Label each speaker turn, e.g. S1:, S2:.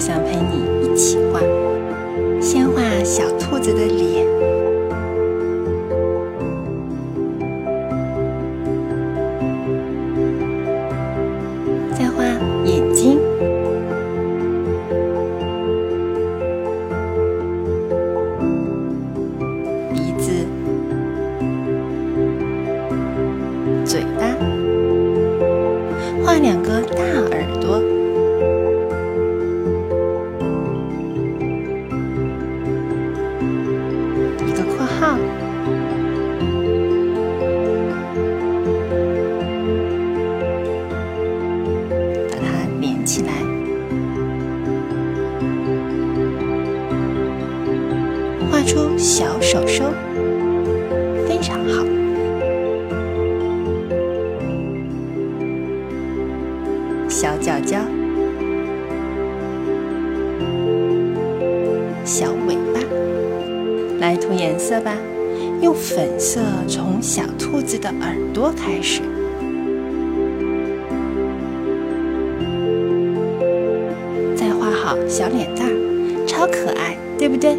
S1: 想陪你一起画。把它连起来，画出小手手，非常好。小脚脚，小尾。来涂颜色吧，用粉色从小兔子的耳朵开始，再画好小脸蛋儿，超可爱，对不对？